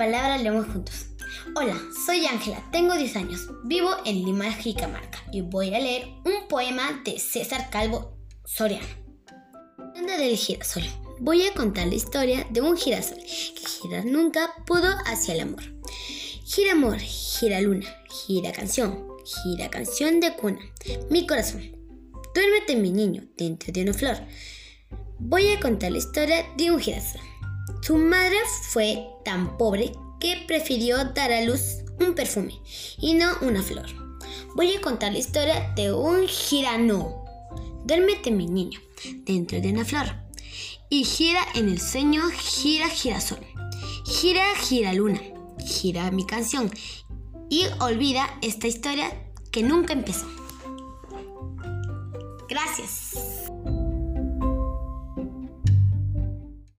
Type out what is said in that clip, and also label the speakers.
Speaker 1: palabra, leemos juntos. Hola, soy Ángela, tengo 10 años, vivo en Lima, Jicamarca y voy a leer un poema de César Calvo Soriano. Del girasol. Voy a contar la historia de un girasol que girar nunca pudo hacia el amor. Gira amor, gira luna, gira canción, gira canción de cuna, mi corazón. Duérmete mi niño dentro de una flor. Voy a contar la historia de un girasol. Su madre fue tan pobre que prefirió dar a luz un perfume y no una flor. Voy a contar la historia de un girano. Duérmete mi niño dentro de una flor. Y gira en el sueño, gira girasol. Gira, gira luna, gira mi canción. Y olvida esta historia que nunca empezó. Gracias.